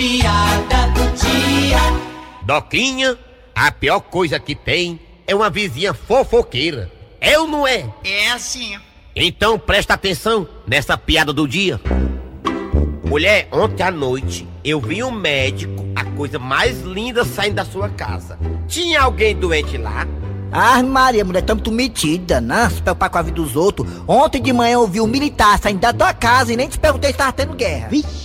piada do dia. Doquinha, a pior coisa que tem é uma vizinha fofoqueira. É ou não é? É assim. Então presta atenção nessa piada do dia. Mulher, ontem à noite eu vi um médico, a coisa mais linda saindo da sua casa. Tinha alguém doente lá? Ah, Maria, mulher, tamo tu metida, né? Se preocupar com a vida dos outros. Ontem de manhã eu vi um militar saindo da tua casa e nem te perguntei se tava tendo guerra. Vixe.